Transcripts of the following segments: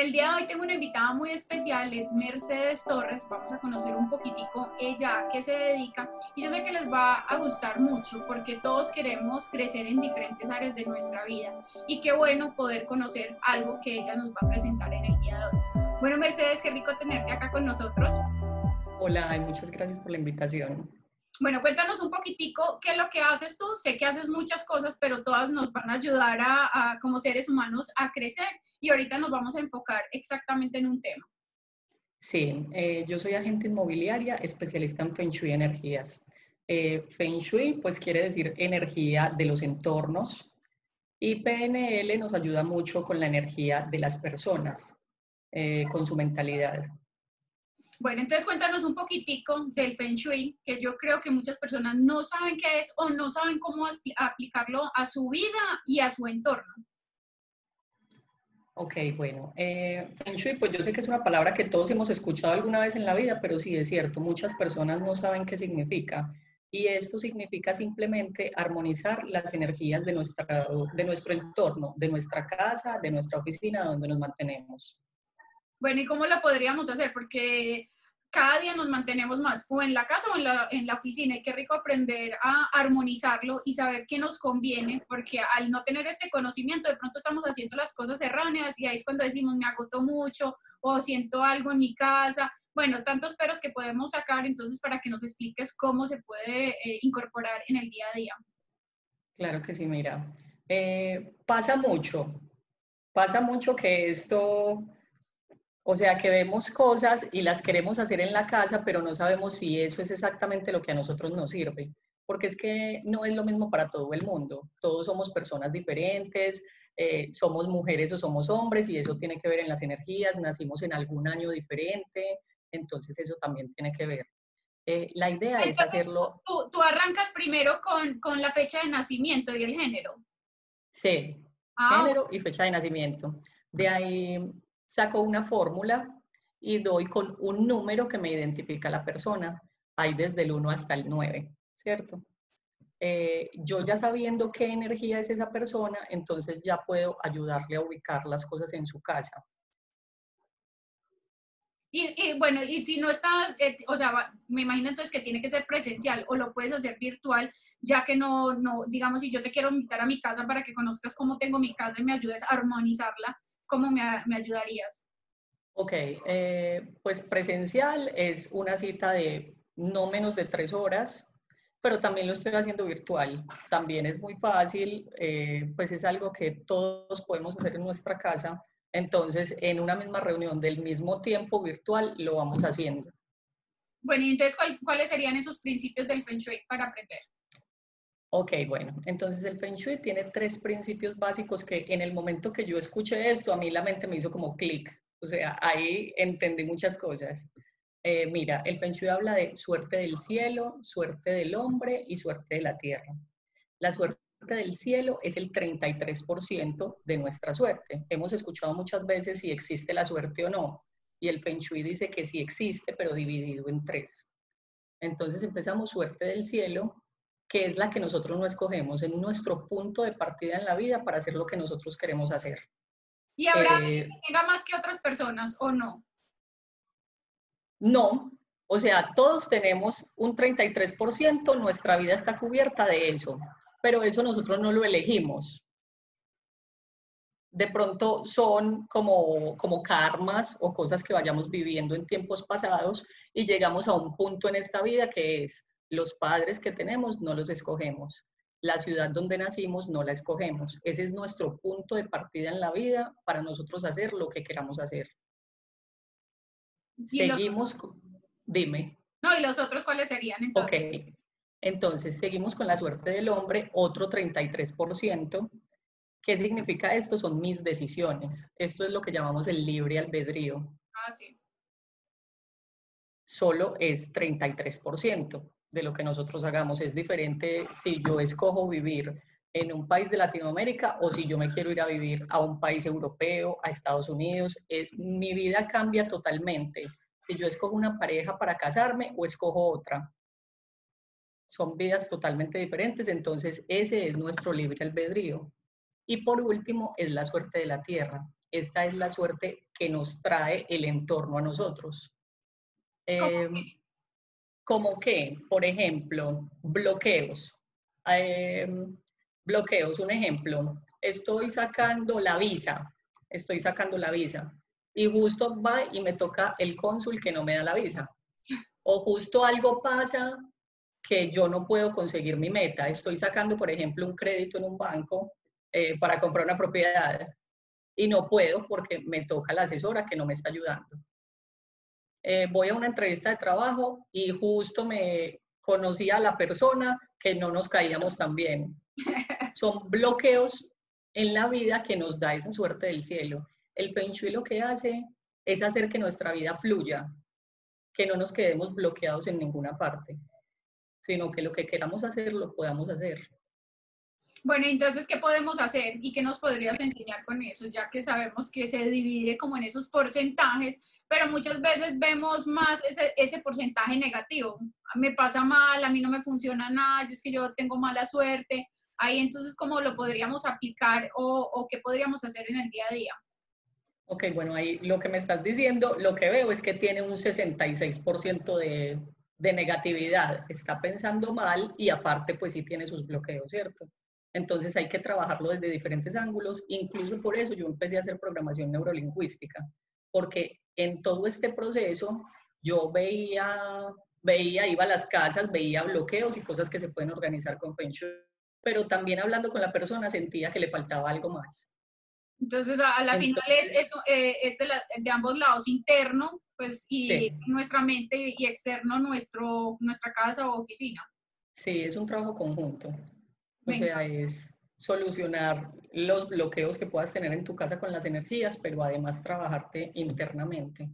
el día de hoy tengo una invitada muy especial, es Mercedes Torres. Vamos a conocer un poquitico ella a qué se dedica y yo sé que les va a gustar mucho porque todos queremos crecer en diferentes áreas de nuestra vida y qué bueno poder conocer algo que ella nos va a presentar en el día de hoy. Bueno, Mercedes, qué rico tenerte acá con nosotros. Hola, muchas gracias por la invitación. Bueno, cuéntanos un poquitico qué es lo que haces tú. Sé que haces muchas cosas, pero todas nos van a ayudar a, como seres humanos a crecer y ahorita nos vamos a enfocar exactamente en un tema. Sí, eh, yo soy agente inmobiliaria, especialista en Feng Shui energías. Eh, Feng Shui, pues quiere decir energía de los entornos y PNL nos ayuda mucho con la energía de las personas, eh, con su mentalidad. Bueno, entonces cuéntanos un poquitico del Feng Shui, que yo creo que muchas personas no saben qué es o no saben cómo aplicarlo a su vida y a su entorno. Ok, bueno, eh, Feng Shui, pues yo sé que es una palabra que todos hemos escuchado alguna vez en la vida, pero sí es cierto, muchas personas no saben qué significa. Y esto significa simplemente armonizar las energías de, nuestra, de nuestro entorno, de nuestra casa, de nuestra oficina, donde nos mantenemos. Bueno, ¿y cómo lo podríamos hacer? Porque cada día nos mantenemos más o en la casa o en la, en la oficina. Y qué rico aprender a armonizarlo y saber qué nos conviene, porque al no tener este conocimiento, de pronto estamos haciendo las cosas erróneas y ahí es cuando decimos, me agotó mucho o siento algo en mi casa. Bueno, tantos peros que podemos sacar, entonces para que nos expliques cómo se puede eh, incorporar en el día a día. Claro que sí, mira. Eh, pasa mucho, pasa mucho que esto o sea, que vemos cosas y las queremos hacer en la casa, pero no sabemos si eso es exactamente lo que a nosotros nos sirve. Porque es que no es lo mismo para todo el mundo. Todos somos personas diferentes, eh, somos mujeres o somos hombres y eso tiene que ver en las energías, nacimos en algún año diferente, entonces eso también tiene que ver. Eh, la idea es hacerlo... Tú, arrancas primero con, con, la fecha de nacimiento y el género. Sí, ah, género y fecha de nacimiento. De ahí saco una fórmula y doy con un número que me identifica a la persona. Hay desde el 1 hasta el 9, ¿cierto? Eh, yo ya sabiendo qué energía es esa persona, entonces ya puedo ayudarle a ubicar las cosas en su casa. Y, bueno, y si no estás, eh, o sea, me imagino entonces que tiene que ser presencial o lo puedes hacer virtual, ya que no, no, digamos, si yo te quiero invitar a mi casa para que conozcas cómo tengo mi casa y me ayudes a armonizarla, ¿cómo me, ayudarías? Ok, eh, pues presencial es una cita de no menos de tres horas, pero también lo estoy haciendo virtual. También es muy fácil, eh, pues es algo que todos podemos hacer en nuestra casa. Entonces, en una misma reunión del mismo tiempo virtual, lo vamos haciendo. Bueno, y entonces, ¿cuáles serían esos principios del Feng Shui para aprender? Ok, bueno, entonces el Feng Shui tiene tres principios básicos que en el momento que yo escuché esto, a mí la mente me hizo como clic, o sea, ahí entendí muchas cosas. Eh, mira, el Feng Shui habla de suerte del cielo, suerte del hombre y suerte de la tierra. La suerte del cielo es el 33% de nuestra suerte. Hemos escuchado muchas veces si existe la suerte o no, y el Feng Shui dice que sí existe, pero dividido en tres. Entonces empezamos suerte del cielo, que es la que nosotros no escogemos, en nuestro punto de partida en la vida para hacer lo que nosotros queremos hacer. ¿Y habrá eh, que tenga más que otras personas o no? No, o sea, todos tenemos un 33%, nuestra vida está cubierta de eso, pero eso nosotros no lo elegimos. De pronto son como, como karmas o cosas que vayamos viviendo en tiempos pasados y llegamos a un punto en esta vida que es los padres que tenemos no los escogemos. La ciudad donde nacimos no la escogemos. Ese es nuestro punto de partida en la vida para nosotros hacer lo que queramos hacer. Seguimos, dime. No, ¿y los otros cuáles serían entonces? Ok, entonces seguimos con la suerte del hombre, otro 33%. ¿Qué significa esto? Son mis decisiones. Esto es lo que llamamos el libre albedrío. Ah, sí. Solo es 33% de lo que nosotros hagamos. Es diferente si yo escojo vivir en un país de Latinoamérica o si yo me quiero ir a vivir a un país europeo, a Estados Unidos. Eh, mi vida cambia totalmente si yo escojo una pareja para casarme o escojo otra. Son vidas totalmente diferentes, entonces ese es nuestro libre albedrío. Y por último, es la suerte de la tierra. esta es la suerte que nos trae el entorno a nosotros. Eh, como que, por ejemplo, bloqueos. Em, bloqueos, un ejemplo, estoy sacando la visa, estoy sacando la visa y justo va y me toca el cónsul que no me da la visa. O justo algo pasa que yo no puedo conseguir mi meta. Estoy sacando, por ejemplo, un crédito en un banco eh, para comprar una propiedad y no puedo porque me toca la asesora que no me está ayudando. Eh, voy a una entrevista de trabajo y justo me conocí a la persona que no nos caíamos tan bien. Son bloqueos en la vida que nos da esa suerte del cielo. El Feng Shui lo que hace es hacer que nuestra vida fluya, que no nos quedemos bloqueados en ninguna parte, sino que lo que queramos hacer lo podamos hacer. Bueno, entonces, ¿qué podemos hacer y qué nos podrías enseñar con eso? Ya que sabemos que se divide como en esos porcentajes, pero muchas veces vemos más ese, ese porcentaje negativo. Me pasa mal, a mí no me funciona nada, yo es que yo tengo mala suerte. Ahí entonces, ¿cómo lo podríamos aplicar o, o qué podríamos hacer en el día a día? Ok, bueno, ahí lo que me estás diciendo, lo que veo es que tiene un 66% de, de negatividad, está pensando mal y aparte pues sí tiene sus bloqueos, ¿cierto? Entonces hay que trabajarlo desde diferentes ángulos. Incluso por eso yo empecé a hacer programación neurolingüística, porque en todo este proceso yo veía, veía, iba a las casas, veía bloqueos y cosas que se pueden organizar con Feng Shui, pero también hablando con la persona sentía que le faltaba algo más. Entonces, a la final es, eso, eh, es de, de, ambos lados, interno, pues, y nuestra mente, y externo, nuestro, nuestra casa o oficina. Sí, es un trabajo conjunto. O sea, es solucionar los bloqueos que puedas tener en tu casa con las energías, pero además trabajarte internamente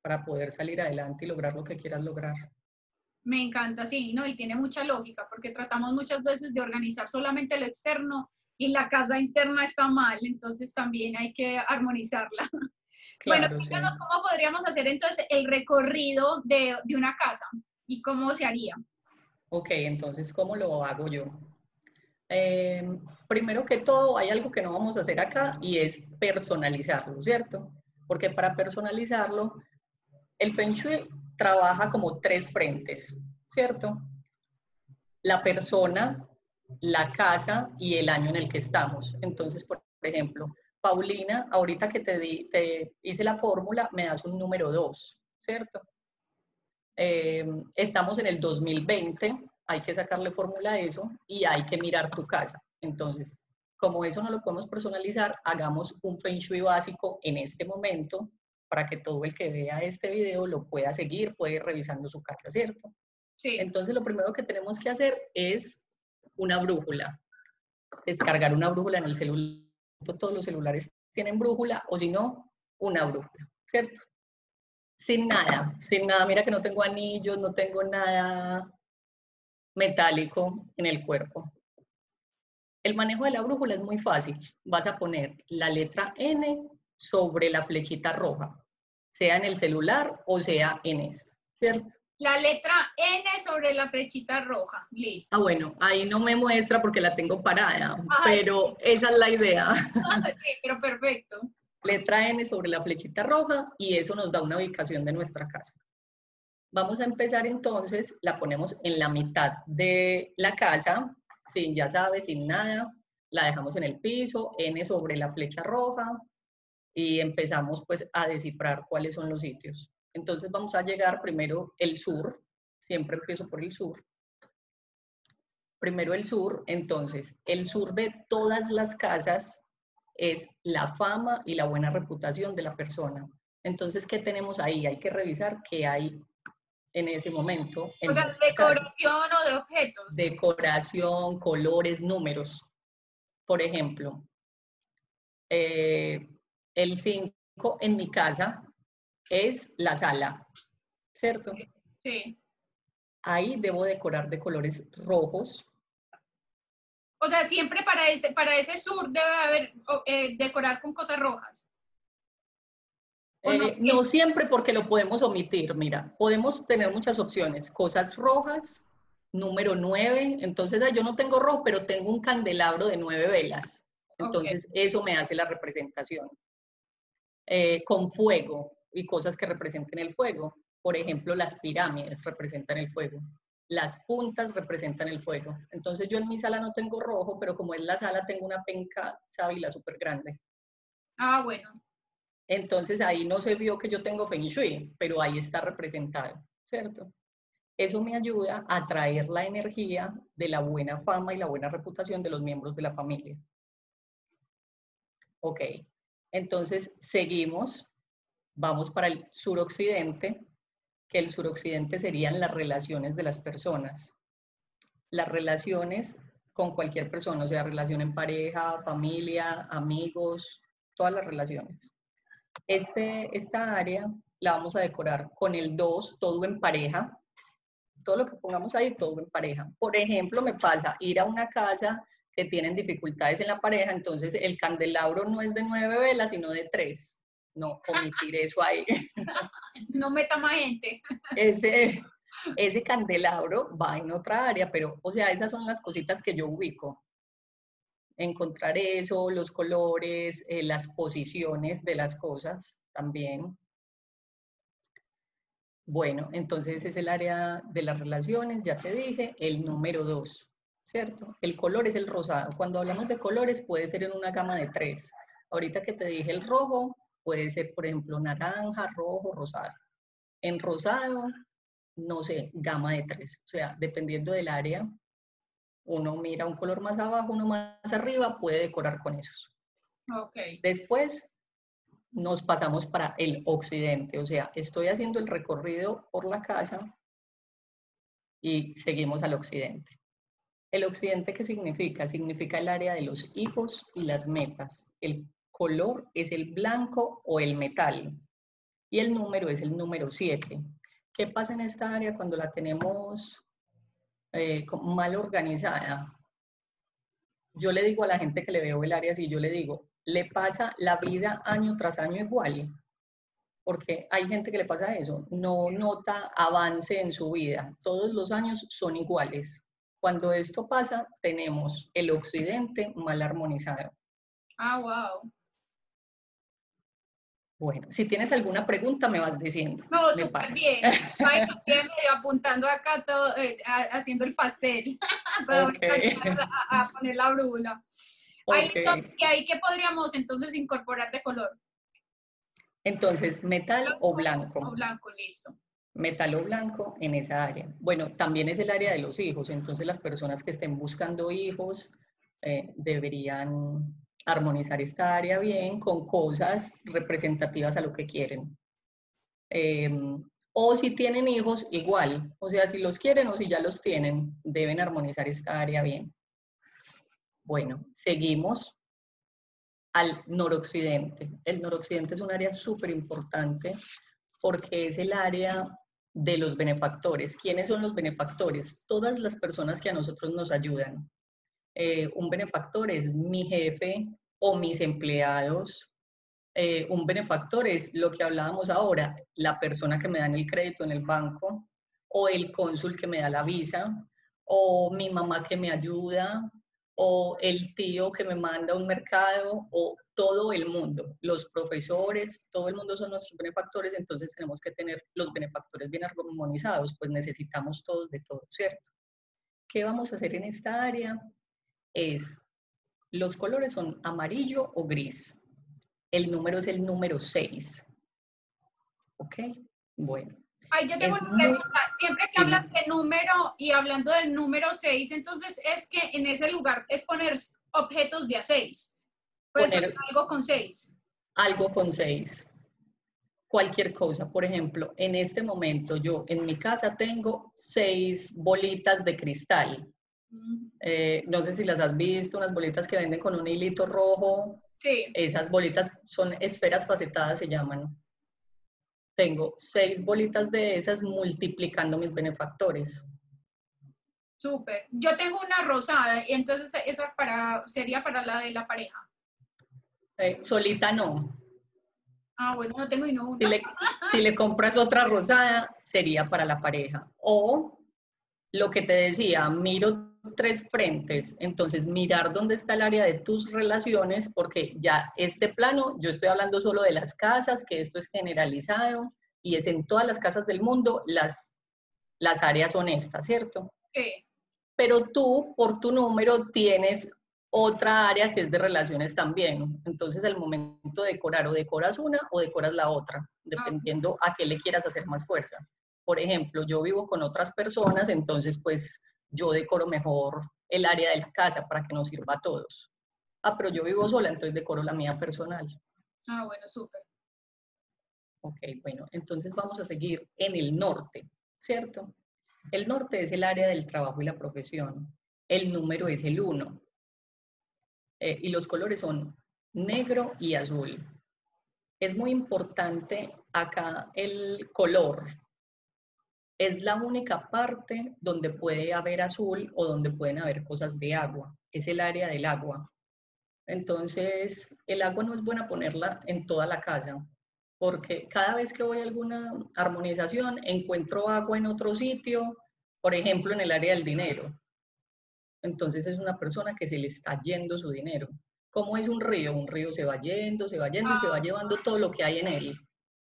para poder salir adelante y lograr lo que quieras lograr. Me encanta, sí, ¿no? Y tiene mucha lógica, porque tratamos muchas veces de organizar solamente lo externo y la casa interna está mal, entonces también hay que armonizarla. bueno, díganos cómo podríamos hacer entonces el recorrido de, de una casa y cómo se haría. Ok, entonces, ¿cómo lo hago yo? Eh, primero que todo, hay algo que no vamos a hacer acá y es personalizarlo, ¿cierto? Porque para personalizarlo, el Feng Shui trabaja como tres frentes, ¿cierto? La persona, la casa y el año en el que estamos. Entonces, por ejemplo, Paulina, ahorita que te, di, te hice la fórmula, me das un número 2, ¿cierto? Eh, estamos en el 2020, hay que sacarle fórmula a eso y hay que mirar tu casa. Entonces, como eso no lo podemos personalizar, hagamos un Feng Shui básico en este momento para que todo el que vea este video lo pueda seguir, puede ir revisando su casa, ¿cierto? Sí. Entonces, lo primero que tenemos que hacer es una brújula. Descargar una brújula en el celular. Todos los celulares tienen brújula o si no, una brújula, ¿cierto? Sin nada, sin nada. Mira que no tengo anillos, no tengo nada metálico en el cuerpo. El manejo de la brújula es muy fácil. Vas a poner la letra N sobre la flechita roja, sea en el celular o sea en esta, ¿cierto? La letra N sobre la flechita roja, listo. Ah, bueno, ahí no me muestra porque la tengo parada, pero esa es la idea. sí, pero perfecto. Letra N sobre la flechita roja y eso nos da una ubicación de nuestra casa. Vamos a empezar entonces, la ponemos en la mitad de la casa, sin, ya sabes, sin nada, la dejamos en el piso, N sobre la flecha roja y empezamos pues a descifrar cuáles son los sitios. Entonces vamos a llegar primero el sur, siempre empiezo por el sur. Primero el sur, entonces el sur de todas las casas es la fama y la buena reputación de la persona. Entonces, ¿qué tenemos ahí? Hay que revisar qué hay en ese momento. o sea, decoración o de objetos. Decoración, colores, números. Por ejemplo, eh, el 5 en mi casa es la sala, ¿cierto? Sí. Ahí debo decorar de colores rojos. O sea, siempre para ese, para ese sur debe haber eh, decorar con cosas rojas. Eh, no, siempre porque lo podemos omitir, mira, podemos tener muchas opciones, cosas rojas, número 9, entonces yo no tengo rojo, pero tengo un candelabro de nueve velas, entonces eso me hace la representación. eh, con fuego y cosas que representen el fuego. Por ejemplo, las pirámides representan el fuego. Las puntas representan el fuego. Entonces yo en mi sala no tengo rojo, pero como es la sala tengo una penca sábila súper grande. Ah, bueno. Entonces ahí no se vio que yo tengo Feng Shui, pero ahí está representado, ¿cierto? Eso me ayuda a traer la energía de la buena fama y la buena reputación de los miembros de la familia. Ok, entonces seguimos, vamos para el suroccidente, que el suroccidente serían las relaciones de las personas. Las relaciones con cualquier persona, o sea, relación en pareja, familia, amigos, todas las relaciones. Este, esta área la vamos a decorar con el 2, todo en pareja, todo lo que pongamos ahí, todo en pareja. Por ejemplo, me pasa ir a una casa que tienen dificultades en la pareja, entonces el candelabro no es de nueve velas, sino de tres. No, omitir eso ahí. No meta más gente. Ese, ese candelabro va en otra área, pero, o sea, esas son las cositas que yo ubico. Encontrar eso, los colores, eh, las posiciones de las cosas también. Bueno, entonces es el área de las relaciones, ya te dije, el número dos, ¿cierto? El color es el rosado. Cuando hablamos de colores puede ser en una gama de tres. Ahorita que te dije el rojo, puede ser, por ejemplo, naranja, rojo, rosado. En rosado, no sé, gama de tres. O sea, dependiendo del área, uno mira un color más abajo, uno más arriba, puede decorar con esos. Ok. Después, nos pasamos para el occidente, o sea, estoy haciendo el recorrido por la casa y seguimos al occidente. ¿El occidente qué significa? Significa el área de los hijos y las metas. El color es el blanco o el metal y el número es el número 7. ¿Qué pasa en esta área cuando la tenemos eh, mal organizada? Yo le digo a la gente que le veo el área así, yo le digo, le pasa la vida año tras año igual, porque hay gente que le pasa eso, no nota avance en su vida, todos los años son iguales. Cuando esto pasa, tenemos el occidente mal armonizado. Ah, wow. Bueno, si tienes alguna pregunta, me vas diciendo. No, súper bien. Bueno, apuntando acá, todo, eh, haciendo el pastel, a, poner la brújula. ¿Y ahí qué podríamos entonces incorporar de color? Entonces, metal o blanco. O blanco, listo. Metal o blanco en esa área. Bueno, también es el área de los hijos, entonces las personas que estén buscando hijos eh, deberían armonizar esta área bien con cosas representativas a lo que quieren. Em, o si tienen hijos, igual. O sea, si los quieren o si ya los tienen, deben armonizar esta área bien. Bueno, seguimos al noroccidente. El noroccidente es un área súper importante porque es el área de los benefactores. ¿Quiénes son los benefactores? Todas las personas que a nosotros nos ayudan. Eh, un benefactor es mi jefe o mis empleados. Eh, un benefactor es lo que hablábamos ahora, la persona que me da el crédito en el banco o el cónsul que me da la visa o mi mamá que me ayuda o el tío que me manda a un mercado o todo el mundo, los profesores, todo el mundo son nuestros benefactores, entonces tenemos que tener los benefactores bien armonizados, pues necesitamos todos de todo, ¿cierto? ¿Qué vamos a hacer en esta área? Es, los colores son amarillo o gris. El número es el número 6. ¿Ok? Bueno. Ay, yo tengo una pregunta. Siempre que hablas de número y hablando del número 6, entonces es que en ese lugar es poner objetos de a 6. Puede ser algo con 6. Algo con 6. Cualquier cosa. Por ejemplo, en este momento yo en mi casa tengo 6 bolitas de cristal. Eh, no sé si las has visto, unas bolitas que venden con un hilito rojo. Sí. Esas bolitas son esferas facetadas, se llaman tengo seis bolitas de esas multiplicando mis benefactores. Súper. Yo tengo una rosada y entonces esa para, sería para la de la pareja. Eh, solita no. Ah, bueno, no tengo y no Si le, si le compras otra rosada, sería para la pareja. O lo que te decía, miro tres frentes. Entonces, mirar dónde está el área de tus relaciones, porque ya este plano, yo estoy hablando solo de las casas, que esto es generalizado y es en todas las casas del mundo, las, las áreas son estas, ¿cierto? Sí. Pero tú, por tu número, tienes otra área que es de relaciones también. Entonces, el momento de decorar o decoras una o decoras la otra, dependiendo a qué le quieras hacer más fuerza. Por ejemplo, yo vivo con otras personas, entonces pues yo decoro mejor el área de la casa para que nos sirva a todos. Ah, pero yo vivo sola, entonces decoro la mía personal. Ah, bueno, súper. Ok, bueno, entonces vamos a seguir en el norte, ¿cierto? El norte es el área del trabajo y la profesión. El número es el 1. Eh, y los colores son negro y azul. Es muy importante acá el color, es la única parte donde puede haber azul o donde pueden haber cosas de agua. Es el área del agua. Entonces, el agua no es buena ponerla en toda la casa, porque cada vez que voy a alguna armonización encuentro agua en otro sitio, por ejemplo, en el área del dinero. Entonces es una persona que se le está yendo su dinero. ¿Cómo es un río? Un río se va yendo, se va yendo y se va ah. llevando todo lo que hay en él.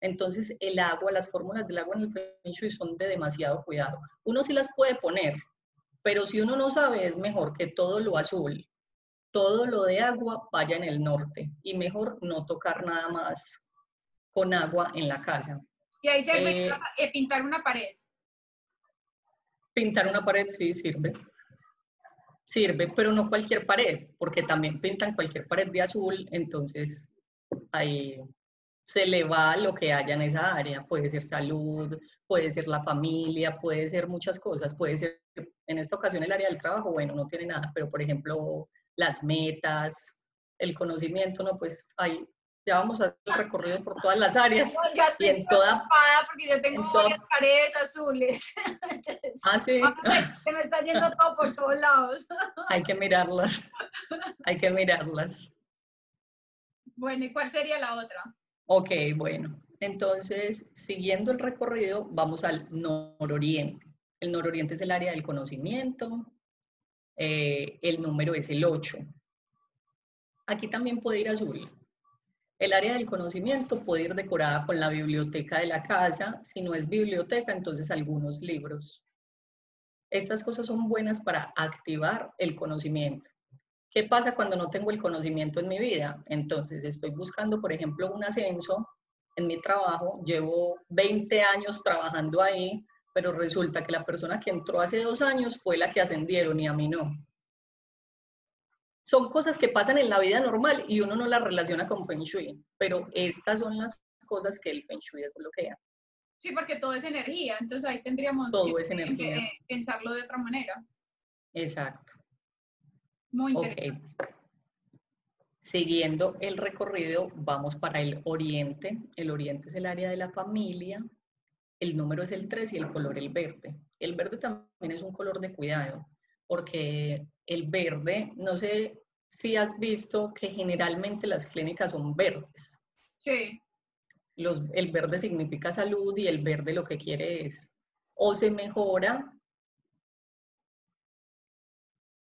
Entonces, el agua, las fórmulas del agua en el Feng Shui son de demasiado cuidado. Uno sí las puede poner, pero si uno no sabe, es mejor que todo lo azul, todo lo de agua vaya en el norte y mejor no tocar nada más con agua en la casa. Y ahí sirve eh, eh, pintar una pared. Pintar una pared sí sirve. Sirve, pero no cualquier pared, porque también pintan cualquier pared de azul, entonces ahí se le va lo que haya en esa área. Puede ser salud, puede ser la familia, puede ser muchas cosas. Puede ser, en esta ocasión, el área del trabajo, bueno, no tiene nada, pero por ejemplo, las metas, el conocimiento, ¿no? Pues ahí ya vamos a hacer el recorrido por todas las áreas. ya estoy y en toda, porque yo tengo varias paredes azules. ah, sí. Se me está yendo todo por todos lados. hay que mirarlas. Hay que mirarlas. Bueno, ¿y cuál sería la otra? Ok, bueno. Entonces, siguiendo el recorrido, vamos al nororiente. El nororiente es el área del conocimiento. Eh, el número es el 8. Aquí también puede ir azul. El área del conocimiento puede ir decorada con la biblioteca de la casa. Si no es biblioteca, entonces algunos libros. Estas cosas son buenas para activar el conocimiento. ¿Qué pasa cuando no tengo el conocimiento en mi vida? Entonces estoy buscando, por ejemplo, un ascenso en mi trabajo, llevo 20 años trabajando ahí, pero resulta que la persona que entró hace dos años fue la que ascendieron y a mí no. Son cosas que pasan en la vida normal y uno no las relaciona con Feng Shui, pero estas son las cosas que el Feng Shui desbloquea. Sí, porque todo es energía, entonces ahí tendríamos que pensarlo de otra manera. Exacto. Muy interesante. Siguiendo el recorrido, vamos para el oriente. El oriente es el área de la familia. El número es el 3 y el color el verde. El verde también es un color de cuidado, porque el verde, no sé si has visto que generalmente las clínicas son verdes. Sí. Los, el verde significa salud y el verde lo que quiere es o se mejora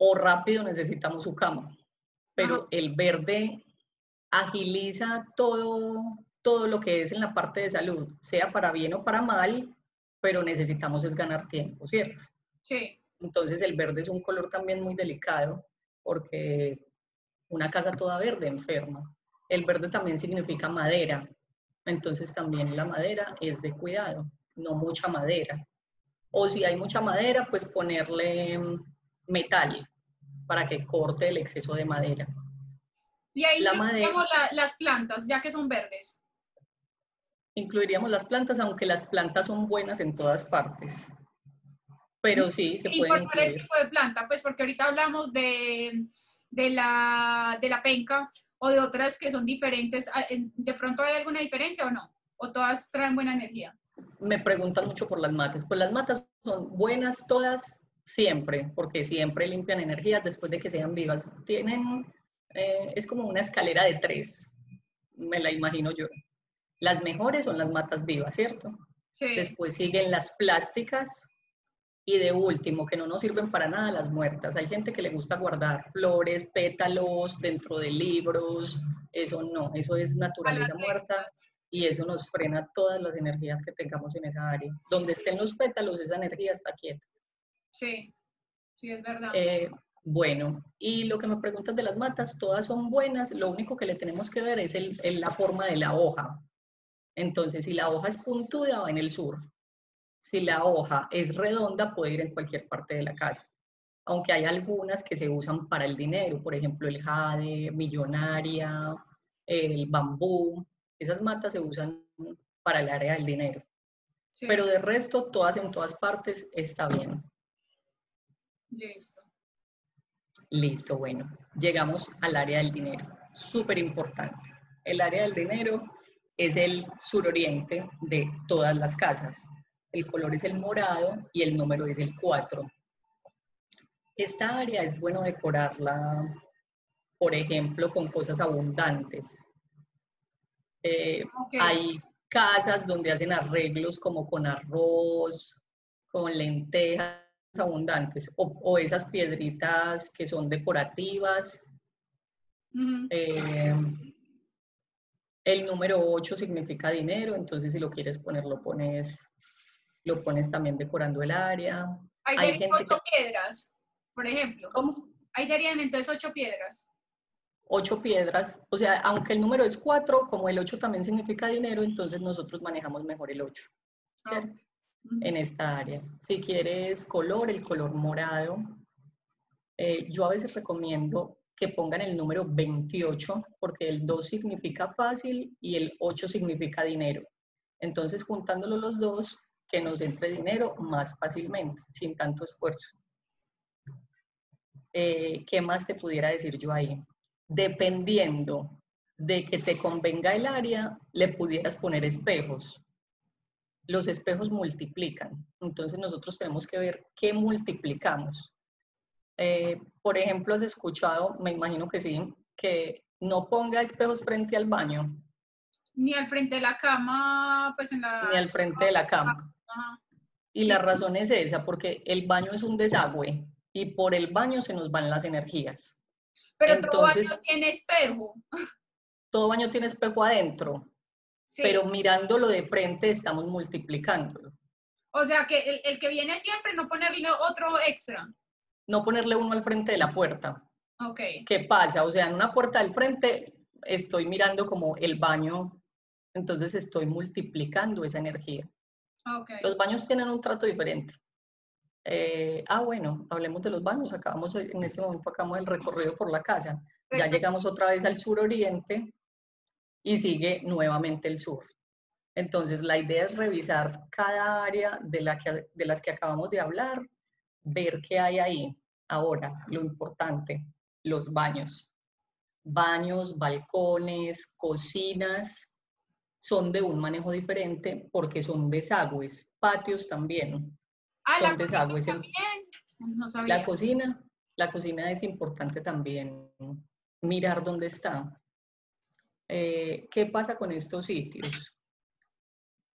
o rápido necesitamos su cama. Pero el verde agiliza todo, todo lo que es en la parte de salud, sea para bien o para mal, pero necesitamos es ganar tiempo, ¿cierto? Sí. Entonces el verde es un color también muy delicado porque una casa toda verde enferma. El verde también significa madera, entonces también la madera es de cuidado, no mucha madera. O si hay mucha madera, pues ponerle metal, para que corte el exceso de madera. Y ahí la las plantas, ya que son verdes. Incluiríamos las plantas, aunque las plantas son buenas en todas partes. Pero sí, se puede incluir. el tipo de planta? Pues porque ahorita hablamos de, de, la, de la penca o de otras que son diferentes. Ah, ¿De pronto hay alguna diferencia o no? ¿O todas traen buena energía? Me preguntan mucho por las matas. Pues las matas son buenas todas, siempre, porque siempre limpian energías después de que sean vivas. Tienen, eh, es como una escalera de tres, me la imagino yo. Las mejores son las matas vivas, ¿cierto? Sí. Después siguen las plásticas, Y de último, que no nos sirven para nada las muertas. Hay gente que le gusta guardar flores, pétalos dentro de libros. Eso no, eso es naturaleza muerta y eso nos frena todas las energías que tengamos en esa área. Donde estén los pétalos, esa energía está quieta. Sí, sí, es verdad. Eh, bueno, y lo que me preguntas de las matas, todas son buenas, lo único que le tenemos que ver es el, la forma de la hoja. Entonces, si la hoja es puntuda, va en el sur. Si la hoja es redonda, puede ir en cualquier parte de la casa. Aunque hay algunas que se usan para el dinero, por ejemplo, el jade, millonaria, el bambú. Esas matas se usan para el área del dinero. Pero de resto, todas en todas partes está bien. Listo. Listo, bueno, llegamos al área del dinero. Súper importante. El área del dinero es el suroriente de todas las casas. El color es el morado y el número es el 4. Esta área es bueno decorarla, por ejemplo, con cosas abundantes. Eh, hay casas donde hacen arreglos como con arroz, con lentejas abundantes o, esas piedritas que son decorativas. Eh, el número 8 significa dinero, entonces si lo quieres poner, lo pones, lo pones también decorando el área. Ahí serían ocho piedras, por ejemplo. ¿Cómo? Ahí serían entonces ocho piedras. Ocho piedras, o sea, aunque el número es 4, como el 8 también significa dinero, entonces nosotros manejamos mejor el 8, ¿cierto? En esta área. Si quieres color, el color morado. Eh, yo a veces recomiendo que pongan el número 28 porque el 2 significa fácil y el 8 significa dinero. Entonces, juntándolo los dos, que nos entre dinero más fácilmente, sin tanto esfuerzo. Eh, ¿Qué más te pudiera decir yo ahí? Dependiendo de que te convenga el área, le pudieras poner espejos los espejos multiplican. Entonces nosotros tenemos que ver qué multiplicamos. Eh, por ejemplo, has escuchado, me imagino que sí, que no ponga espejos frente al baño. Ni al frente de la cama, pues en la... Ni al frente de la cama. Y la razón es esa, porque el baño es un desagüe y por el baño se nos van las energías. Pero todo baño tiene espejo. Todo baño tiene espejo adentro pero mirándolo de frente estamos multiplicándolo. O sea, que el, que viene siempre no ponerle otro extra. No ponerle uno al frente de la puerta. Ok. ¿Qué pasa? O sea, en una puerta del frente estoy mirando como el baño, entonces estoy multiplicando esa energía. Okay. Los baños tienen un trato diferente. Eh, ah, bueno, hablemos de los baños. Acabamos, en este momento acabamos el recorrido por la casa. Ya llegamos otra vez al suroriente y sigue nuevamente el sur. Entonces, la idea es revisar cada área de, la que, de las que acabamos de hablar, ver qué hay ahí. Ahora, lo importante, los baños. Baños, balcones, cocinas, son de un manejo diferente porque son desagües, patios también. Ah, son la desagües también. No sabía. La cocina, la cocina es importante también mirar dónde está. Eh, ¿Qué pasa con estos sitios?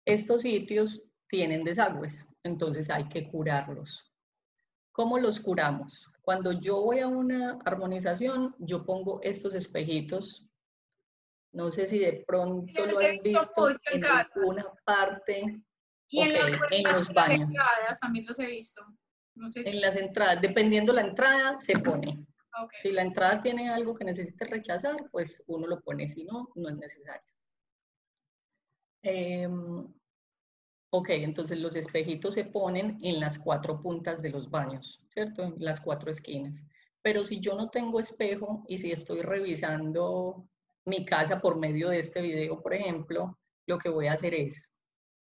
Estos sitios tienen desagües, entonces hay que curarlos. ¿Cómo los curamos? Cuando yo voy a una armonización, yo pongo estos espejitos. No sé si de pronto lo has visto en, alguna parte. Y en, los baños. también los he visto. En las entradas, dependiendo la entrada, se pone. Si la entrada tiene algo que necesite rechazar, pues uno lo pone, si no, no es necesario. Em, ok, entonces los espejitos se ponen en las cuatro puntas de los baños, ¿cierto? En las cuatro esquinas. Pero si yo no tengo espejo y si estoy revisando mi casa por medio de este video, por ejemplo, lo que voy a hacer es,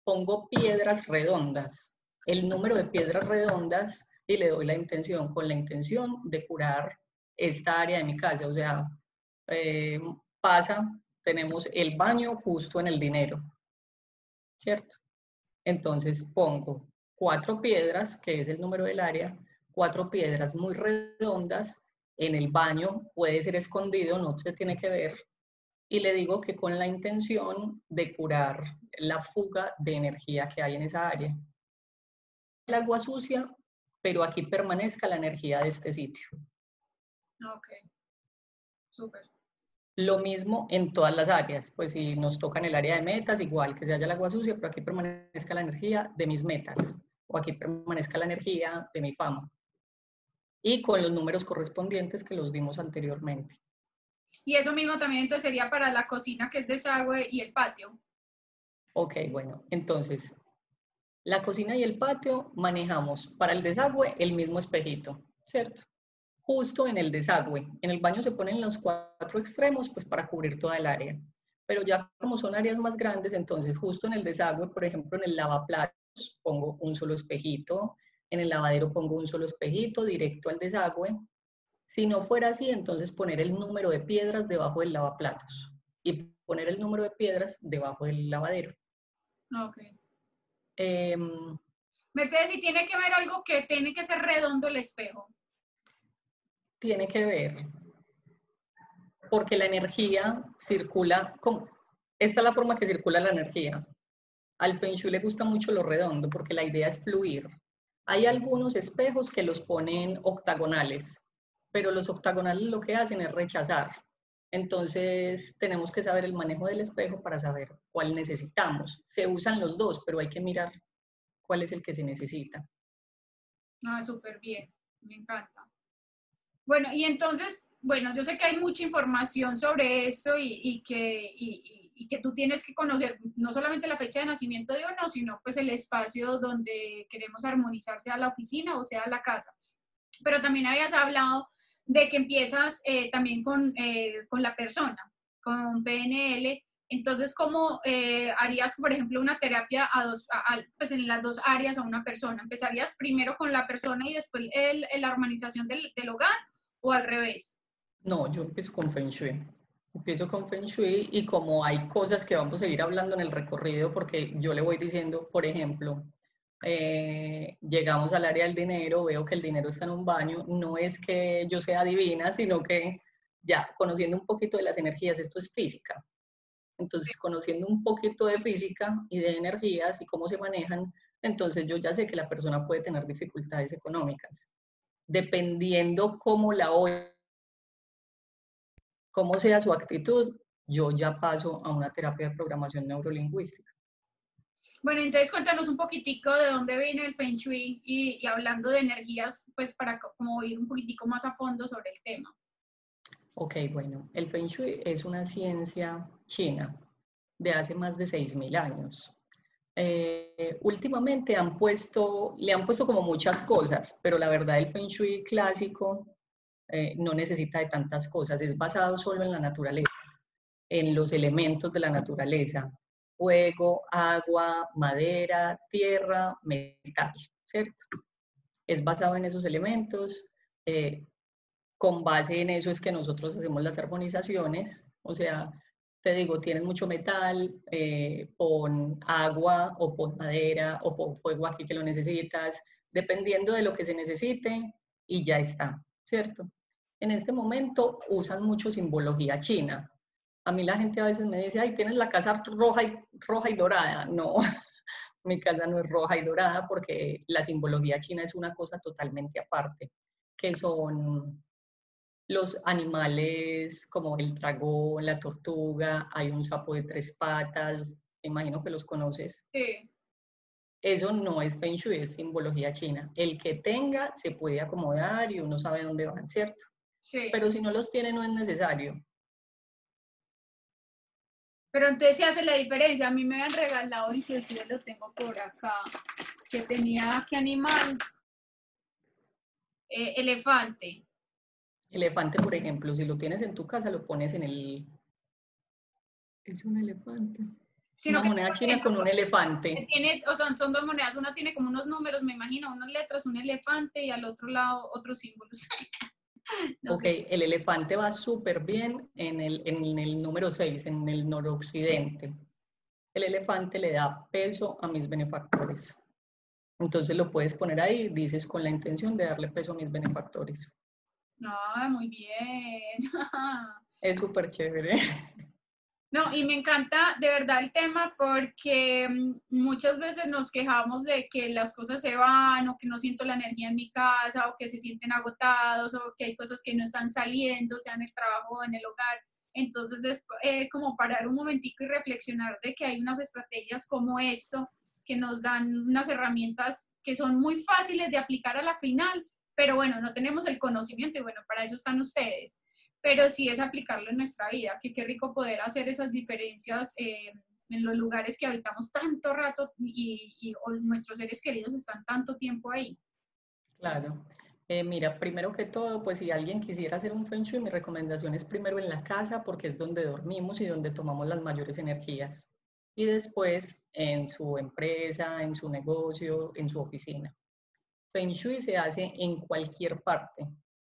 pongo piedras redondas, el número de piedras redondas y le doy la intención, con la intención de curar esta área de mi casa. O sea, eh, pasa, tenemos el baño justo en el dinero, ¿cierto? Entonces pongo cuatro piedras, que es el número del área, cuatro piedras muy redondas en el baño, puede ser escondido, no se tiene que ver, y le digo que con la intención de curar la fuga de energía que hay en esa área. El agua sucia pero aquí permanezca la energía de este sitio. Ok, súper. Lo mismo en todas las áreas, pues si nos toca en el área de metas, igual que se haya el agua sucia, pero aquí permanezca la energía de mis metas, o aquí permanezca la energía de mi fama. Y con los números correspondientes que los dimos anteriormente. Y eso mismo también entonces sería para la cocina, que es desagüe, y el patio. Ok, bueno, entonces, la cocina y el patio manejamos para el desagüe el mismo espejito, ¿cierto? Justo en el desagüe. En el baño se ponen los cuatro extremos, pues para cubrir toda el área. Pero ya como son áreas más grandes, entonces justo en el desagüe, por ejemplo, en el lavaplatos, pongo un solo espejito, en el lavadero pongo un solo espejito directo al desagüe. Si no fuera así, entonces poner el número de piedras debajo del lavaplatos y poner el número de piedras debajo del lavadero. Ok. Em, Mercedes, si tiene que ver algo que tiene que ser redondo el espejo tiene que ver porque la energía circula, como, esta es la forma que circula la energía. Al Feng Shui le gusta mucho lo redondo porque la idea es fluir. Hay algunos espejos que los ponen octagonales, pero los octagonales lo que hacen es rechazar. Entonces tenemos que saber el manejo del espejo para saber cuál necesitamos. Se usan los dos, pero hay que mirar cuál es el que se necesita. Ah, súper bien, me encanta. Bueno, y entonces, bueno, yo sé que hay mucha información sobre esto y, que, y, que tú tienes que conocer no solamente la fecha de nacimiento de uno, sino pues el espacio donde queremos armonizar, sea la oficina o sea la casa. Pero también habías hablado de que empiezas eh, también con, eh, con, la persona, con PNL. Entonces, ¿cómo eh, harías, por ejemplo, una terapia a dos, pues en las dos áreas a una persona? ¿Empezarías primero con la persona y después el, la armonización del, del hogar? O al revés? No, yo empiezo con Feng Shui. Empiezo con Feng Shui y como hay cosas que vamos a seguir hablando en el recorrido, porque yo le voy diciendo, por ejemplo, eh, llegamos al área del dinero, veo que el dinero está en un baño, no es que yo sea divina, sino que ya conociendo un poquito de las energías, esto es física. Entonces, conociendo un poquito de física y de energías y cómo se manejan, entonces yo ya sé que la persona puede tener dificultades económicas dependiendo cómo la oye, cómo sea su actitud, yo ya paso a una terapia de programación neurolingüística. Bueno, entonces cuéntanos un poquitico de dónde viene el Feng Shui y, hablando de energías, pues para como ir un poquitico más a fondo sobre el tema. Ok, bueno, el Feng Shui es una ciencia china de hace más de 6.000 años. Eh, últimamente han puesto, le han puesto como muchas cosas, pero la verdad el Feng Shui clásico eh, no necesita de tantas cosas, es basado solo en la naturaleza, en los elementos de la naturaleza, fuego, agua, madera, tierra, metal, ¿cierto? Es basado en esos elementos, eh, con base en eso es que nosotros hacemos las armonizaciones, o sea, te digo, tienes mucho metal, eh, pon agua o pon madera o pon fuego aquí que lo necesitas, dependiendo de lo que se necesite y ya está, ¿cierto? En este momento usan mucho simbología china. A mí la gente a veces me dice, ay, tienes la casa roja y, roja y dorada. No, mi casa no es roja y dorada porque la simbología china es una cosa totalmente aparte, que son los animales como el dragón, la tortuga, hay un sapo de tres patas, imagino que los conoces. Sí. Eso no es Feng Shui, es simbología china. El que tenga se puede acomodar y uno sabe dónde van, ¿cierto? Sí. Pero si no los tiene no es necesario. Pero entonces se hace la diferencia. A mí me han regalado, inclusive lo tengo por acá, que tenía, ¿qué animal? Eh, elefante. Elefante, por ejemplo, si lo tienes en tu casa, lo pones en el... Es un elefante. una moneda china con un elefante. Tiene, o sea, son dos monedas. Una tiene como unos números, me imagino, unas letras, un elefante y al otro lado otros símbolos. ok, el elefante va súper bien en el, en el número 6, en el noroccidente. El elefante le da peso a mis benefactores. Entonces lo puedes poner ahí, dices con la intención de darle peso a mis benefactores. No, muy bien. es súper chévere. No, y me encanta de verdad el tema porque mm, muchas veces nos quejamos de que las cosas se van o que no siento la energía en mi casa o que se sienten agotados o que hay cosas que no están saliendo, sea en el trabajo o en el hogar. Entonces es eh, como parar un momentico y reflexionar de que hay unas estrategias como esto que nos dan unas herramientas que son muy fáciles de aplicar a la final, pero bueno, no tenemos el conocimiento y bueno, para eso están ustedes pero sí es aplicarlo en nuestra vida, que qué rico poder hacer esas diferencias eh, en los lugares que habitamos tanto rato y, nuestros seres queridos están tanto tiempo ahí. Claro. Eh, mira, primero que todo, pues si alguien quisiera hacer un feng shui, mi recomendación es primero en la casa porque es donde dormimos y donde tomamos las mayores energías. Y después en su empresa, en su negocio, en su oficina. Feng shui se hace en cualquier parte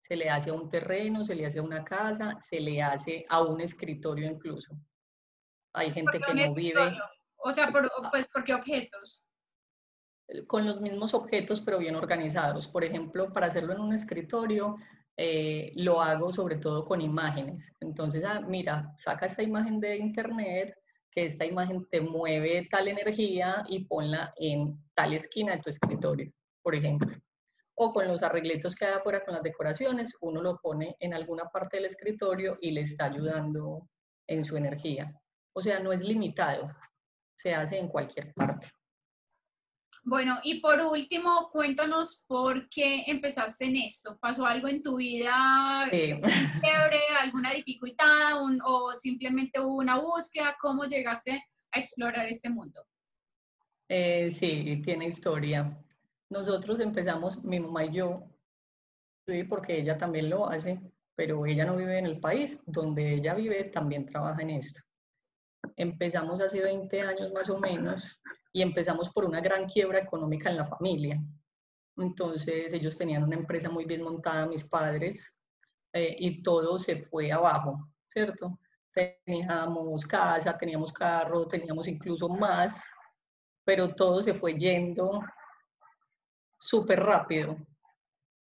se le hace a un terreno, se le hace a una casa, se le hace a un escritorio incluso. Hay gente que no vive. O sea, por, ah. pues, ¿por qué objetos? Con los mismos objetos, pero bien organizados. Por ejemplo, para hacerlo en un escritorio, eh, lo hago sobre todo con imágenes. Entonces, ah, mira, saca esta imagen de internet, que esta imagen te mueve tal energía y ponla en tal esquina de tu escritorio, por ejemplo o con los arreglitos que hay afuera con las decoraciones, uno lo pone en alguna parte del escritorio y le está ayudando en su energía. O sea, no es limitado, se hace en cualquier parte. Bueno, y por último, cuéntanos por qué empezaste en esto. ¿Pasó algo en tu vida? Sí. ¿Alguna dificultad o simplemente hubo una búsqueda? ¿Cómo llegaste a explorar este mundo? Eh, sí, tiene historia. Nosotros empezamos, mi mamá y yo, porque ella también lo hace, pero ella no vive en el país, donde ella vive también trabaja en esto. Empezamos hace 20 años más o menos y empezamos por una gran quiebra económica en la familia. Entonces ellos tenían una empresa muy bien montada, mis padres, eh, y todo se fue abajo, ¿cierto? Teníamos casa, teníamos carro, teníamos incluso más, pero todo se fue yendo súper rápido.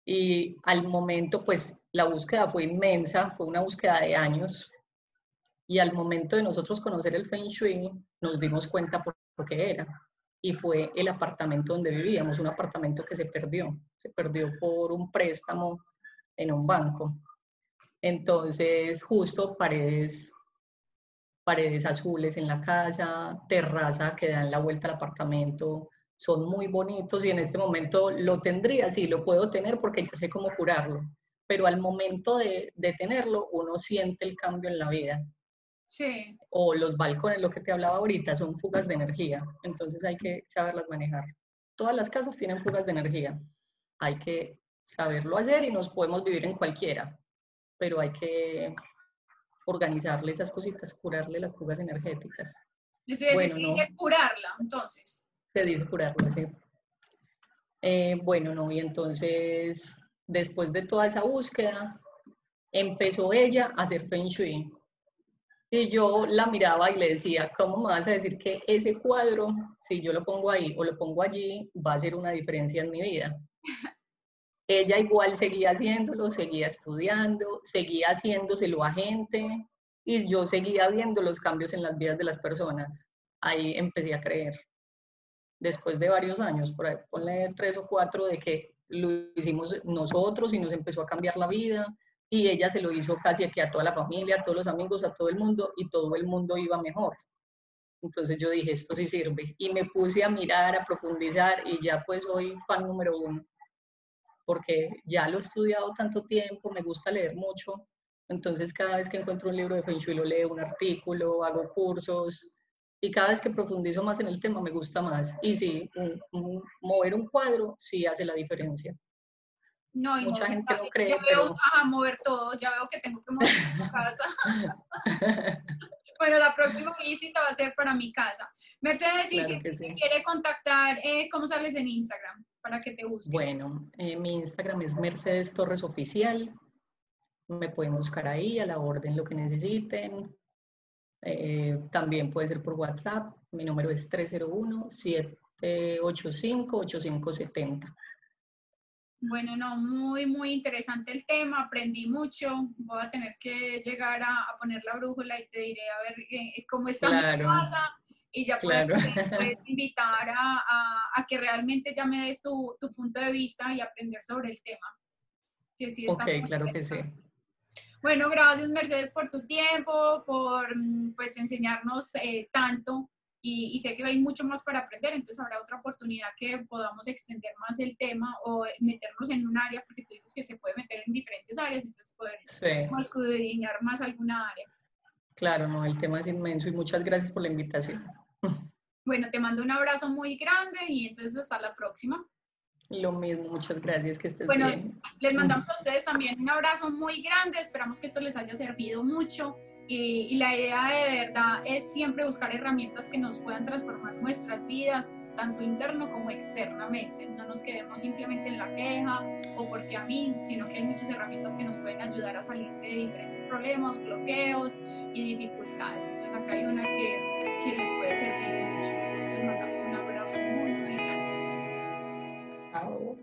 Y al momento, pues la búsqueda fue inmensa, fue una búsqueda de años. Y al momento de nosotros conocer el Feng Shui, nos dimos cuenta por lo que era. Y fue el apartamento donde vivíamos, un apartamento que se perdió. Se perdió por un préstamo en un banco. Entonces, justo paredes, paredes azules en la casa, terraza que dan la vuelta al apartamento, son muy bonitos y en este momento lo tendría, sí, lo puedo tener porque ya sé cómo curarlo, pero al momento de, de tenerlo uno siente el cambio en la vida. Sí. O los balcones, lo que te hablaba ahorita, son fugas de energía, entonces hay que saberlas manejar. Todas las casas tienen fugas de energía, hay que saberlo hacer y nos podemos vivir en cualquiera, pero hay que organizarle esas cositas, curarle las fugas energéticas. Bueno, dice curarla, entonces se dice curarla, sí. Eh, bueno, no, y entonces, después de toda esa búsqueda, empezó ella a hacer Feng Shui. Y yo la miraba y le decía, ¿cómo me vas a decir que ese cuadro, si yo lo pongo ahí o lo pongo allí, va a hacer una diferencia en mi vida? Ella igual seguía haciéndolo, seguía estudiando, seguía haciéndoselo a gente y yo seguía viendo los cambios en las vidas de las personas. Ahí empecé a creer después de varios años, por ahí ponle tres o cuatro, de que lo hicimos nosotros y nos empezó a cambiar la vida y ella se lo hizo casi aquí a toda la familia, a todos los amigos, a todo el mundo y todo el mundo iba mejor. Entonces yo dije, esto sí sirve. Y me puse a mirar, a profundizar y ya pues soy fan número uno, porque ya lo he estudiado tanto tiempo, me gusta leer mucho. Entonces cada vez que encuentro un libro de Feng Shui lo leo, un artículo, hago cursos, y cada vez que profundizo más en el tema me gusta más. Y sí, mover un cuadro sí hace la diferencia. No, y Mucha gente no cree. Ya veo a mover todo, ya veo que tengo que mover mi casa. bueno, la próxima visita va a ser para mi casa. Mercedes, si te quiere contactar, eh, ¿cómo sales en Instagram para que te busque? Bueno, eh, mi Instagram es Mercedes Torres Oficial. Me pueden buscar ahí a la orden lo que necesiten. Eh, también puede ser por WhatsApp. Mi número es 301-785-8570. Bueno, no, muy, muy interesante el tema, aprendí mucho, voy a tener que llegar a, poner la brújula y te diré a ver eh, cómo está claro. mi casa y ya claro. puedes, invitar a, que realmente ya me des tu, punto de vista y aprender sobre el tema. Que sí está ok, claro que sí. Bueno, gracias Mercedes por tu tiempo, por mm, pues enseñarnos eh, tanto y, sé que hay mucho más para aprender, entonces habrá otra oportunidad que podamos extender más el tema o meternos en un área, porque tú dices que se puede meter en diferentes áreas, entonces poder sí. más alguna área. Claro, no, el tema es inmenso y muchas gracias por la invitación. Bueno, te mando un abrazo muy grande y entonces hasta la próxima. Lo mismo, muchas gracias, que estés bueno, Les mandamos a ustedes también un abrazo muy grande, esperamos que esto les haya servido mucho y, la idea de verdad es siempre buscar herramientas que nos puedan transformar nuestras vidas, tanto interno como externamente. No nos quedemos simplemente en la queja o porque a mí, sino que hay muchas herramientas que nos pueden ayudar a salir de diferentes problemas, bloqueos y dificultades. Entonces acá hay una que, que les puede servir mucho. Entonces les mandamos un abrazo muy, muy grande.